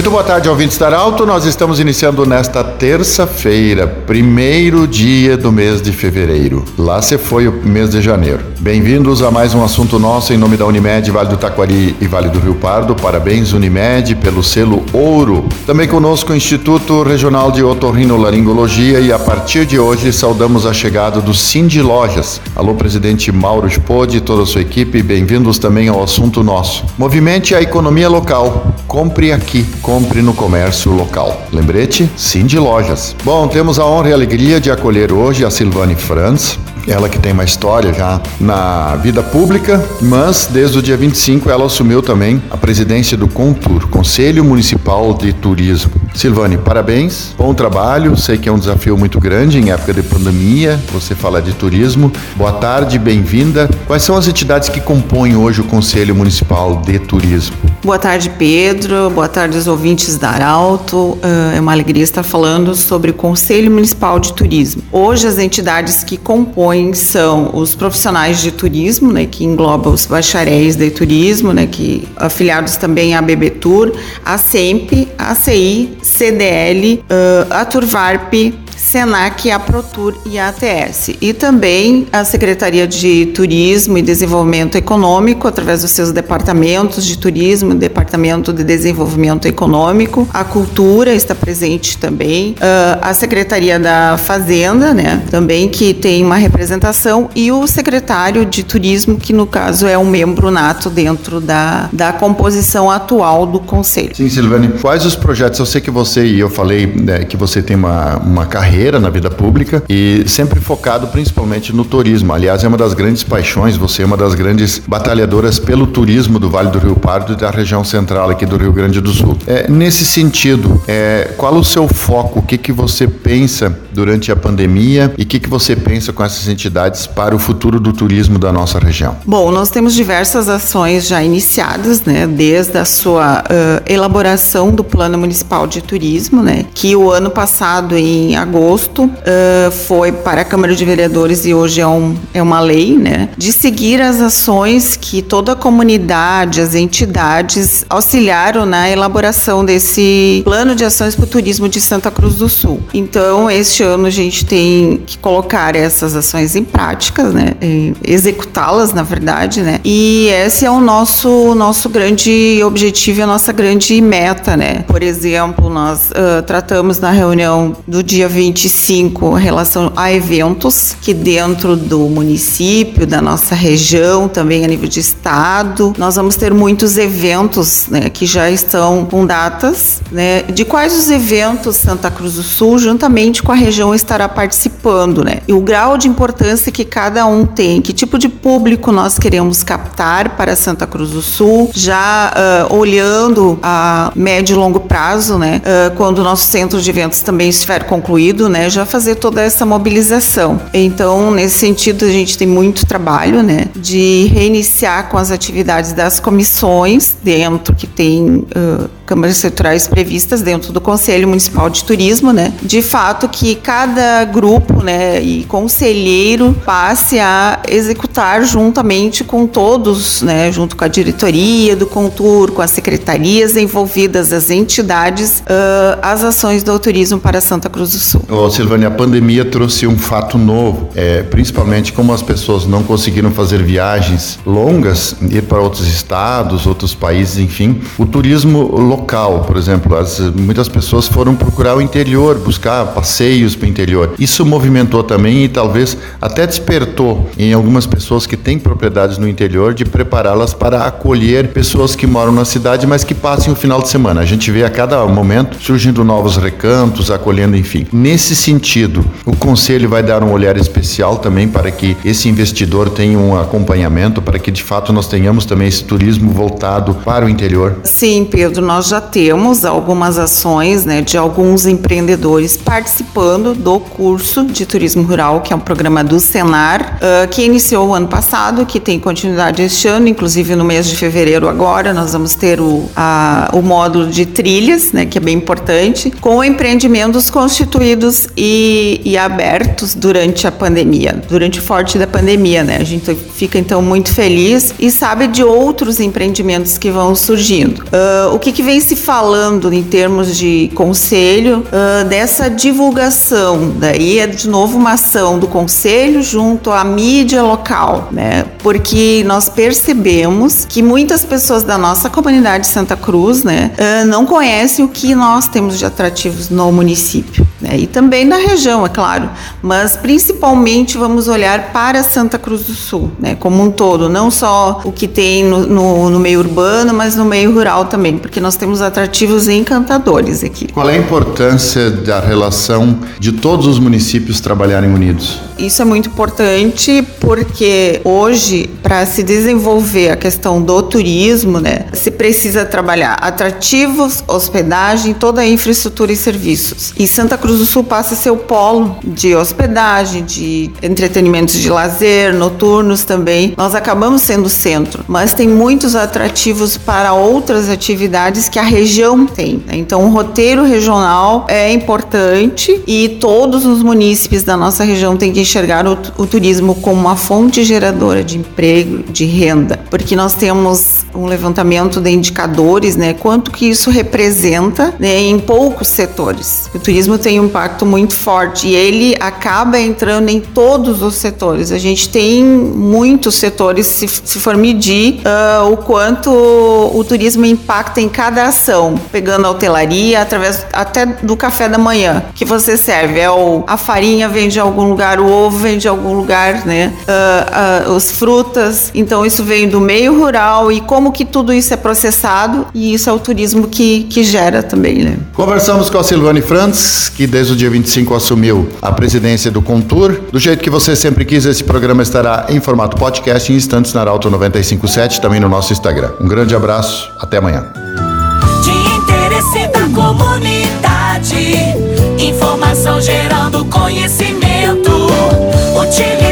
Muito boa tarde, ouvintes da Arauto. Nós estamos iniciando nesta terça-feira, primeiro dia do mês de fevereiro. Lá se foi o mês de janeiro. Bem-vindos a mais um assunto nosso em nome da Unimed, Vale do Taquari e Vale do Rio Pardo. Parabéns, Unimed, pelo selo Ouro. Também conosco o Instituto Regional de Otorrinolaringologia e a partir de hoje saudamos a chegada do Cindy Lojas. Alô, presidente Mauro Spode e toda a sua equipe, bem-vindos também ao assunto nosso. Movimente a economia local. Compre aqui, compre no comércio local. Lembrete, Cindy Lojas. Bom, temos a honra e a alegria de acolher hoje a Silvane Franz, ela que tem uma história já na vida pública, mas desde o dia 25 ela assumiu também a presidência do CONTUR, Conselho Municipal de Turismo. Silvane, parabéns, bom trabalho. Sei que é um desafio muito grande em época de pandemia. Você fala de turismo. Boa tarde, bem-vinda. Quais são as entidades que compõem hoje o Conselho Municipal de Turismo? Boa tarde, Pedro. Boa tarde aos ouvintes da Arauto. Uh, é uma alegria estar falando sobre o Conselho Municipal de Turismo. Hoje, as entidades que compõem são os profissionais de turismo, né, que engloba os bacharéis de turismo, né, que afiliados também à BBTUR, a SEMP, a ACI, CDL, uh, a Turvarp, Senac, a Protur e a ATS. E também a Secretaria de Turismo e Desenvolvimento Econômico, através dos seus departamentos de turismo, departamento de desenvolvimento econômico, a cultura está presente também, uh, a Secretaria da Fazenda, né, também que tem uma representação, e o secretário de Turismo, que no caso é um membro nato dentro da, da composição atual do Conselho. Sim, Silvane, quais os projetos? Eu sei que você e eu falei né, que você tem uma, uma carreira carreira na vida pública e sempre focado principalmente no turismo. Aliás, é uma das grandes paixões, você é uma das grandes batalhadoras pelo turismo do Vale do Rio Pardo e da região central aqui do Rio Grande do Sul. É, nesse sentido, é, qual o seu foco? O que, que você pensa durante a pandemia e o que, que você pensa com essas entidades para o futuro do turismo da nossa região? Bom, nós temos diversas ações já iniciadas, né, desde a sua uh, elaboração do Plano Municipal de Turismo, né, que o ano passado, em agosto, uh, foi para a Câmara de Vereadores e hoje é, um, é uma lei, né, de seguir as ações que toda a comunidade, as entidades auxiliaram na elaboração desse plano de ações para o turismo de Santa Cruz do Sul. Então, este ano a gente tem que colocar essas ações em práticas, né, executá-las, na verdade, né, e esse é o nosso, nosso grande objetivo, a nossa grande meta, né. Por exemplo, nós uh, tratamos na reunião do dia 20 25 em relação a eventos que dentro do município, da nossa região, também a nível de estado, nós vamos ter muitos eventos né, que já estão com datas, né, de quais os eventos Santa Cruz do Sul, juntamente com a região, estará participando, né, e o grau de importância que cada um tem, que tipo de público nós queremos captar para Santa Cruz do Sul, já uh, olhando a médio e longo prazo, né, uh, quando o nosso centro de eventos também estiver concluído, né, já fazer toda essa mobilização. Então, nesse sentido, a gente tem muito trabalho, né, de reiniciar com as atividades das comissões dentro que tem uh, câmaras setoriais previstas dentro do Conselho Municipal de Turismo, né? De fato que cada grupo, né, e conselheiro passe a executar juntamente com todos, né, junto com a diretoria do Contur, com as secretarias envolvidas, as entidades, uh, as ações do turismo para Santa Cruz do Sul. Ô, Silvânia, a pandemia trouxe um fato novo, é, principalmente como as pessoas não conseguiram fazer viagens longas, ir para outros estados, outros países, enfim. O turismo local local, por exemplo, as, muitas pessoas foram procurar o interior, buscar passeios para o interior. Isso movimentou também e talvez até despertou em algumas pessoas que têm propriedades no interior de prepará-las para acolher pessoas que moram na cidade, mas que passem o final de semana. A gente vê a cada momento surgindo novos recantos, acolhendo, enfim. Nesse sentido, o conselho vai dar um olhar especial também para que esse investidor tenha um acompanhamento, para que de fato nós tenhamos também esse turismo voltado para o interior. Sim, Pedro, nós já temos algumas ações né, de alguns empreendedores participando do curso de turismo rural, que é um programa do Senar, uh, que iniciou o ano passado, que tem continuidade este ano, inclusive no mês de fevereiro agora, nós vamos ter o, a, o módulo de trilhas, né, que é bem importante, com empreendimentos constituídos e, e abertos durante a pandemia, durante o forte da pandemia. Né? A gente fica então muito feliz e sabe de outros empreendimentos que vão surgindo. Uh, o que, que, vem se falando em termos de conselho uh, dessa divulgação? Daí é de novo uma ação do conselho junto à mídia local, né? Porque nós percebemos que muitas pessoas da nossa comunidade de Santa Cruz, né, uh, não conhecem o que nós temos de atrativos no município, né? E também na região, é claro, mas principalmente vamos olhar para Santa Cruz do Sul, né, como um todo, não só o que tem no, no, no meio urbano, mas no meio rural também, porque nós temos atrativos encantadores aqui. Qual é a importância da relação de todos os municípios trabalharem unidos? Isso é muito importante porque hoje, para se desenvolver a questão do turismo, né, se precisa trabalhar atrativos, hospedagem, toda a infraestrutura e serviços. E Santa Cruz do Sul passa a ser o polo de hospedagem, de entretenimentos de lazer, noturnos também. Nós acabamos sendo centro, mas tem muitos atrativos para outras atividades que a região tem. Né? Então, o roteiro regional é importante e todos os munícipes da nossa região têm que enxergar o, o turismo como uma fonte geradora de emprego, de renda, porque nós temos um levantamento de indicadores, né? Quanto que isso representa né, em poucos setores. O turismo tem um impacto muito forte e ele acaba entrando em todos os setores. A gente tem muitos setores, se, se for medir uh, o quanto o turismo impacta em cada ação, pegando a hotelaria, através até do café da manhã que você serve. É o, a farinha vem de algum lugar, o ovo vem de algum lugar, né? Uh, uh, as frutas. Então isso vem do meio rural e como que tudo isso é processado e isso é o turismo que, que gera também, né? Conversamos com a Silvane Frantz, que desde o dia 25 assumiu a presidência do Contur. Do jeito que você sempre quis, esse programa estará em formato podcast em instantes na Arauto 957, também no nosso Instagram. Um grande abraço, até amanhã. De interesse da comunidade, informação gerando conhecimento. Utiliza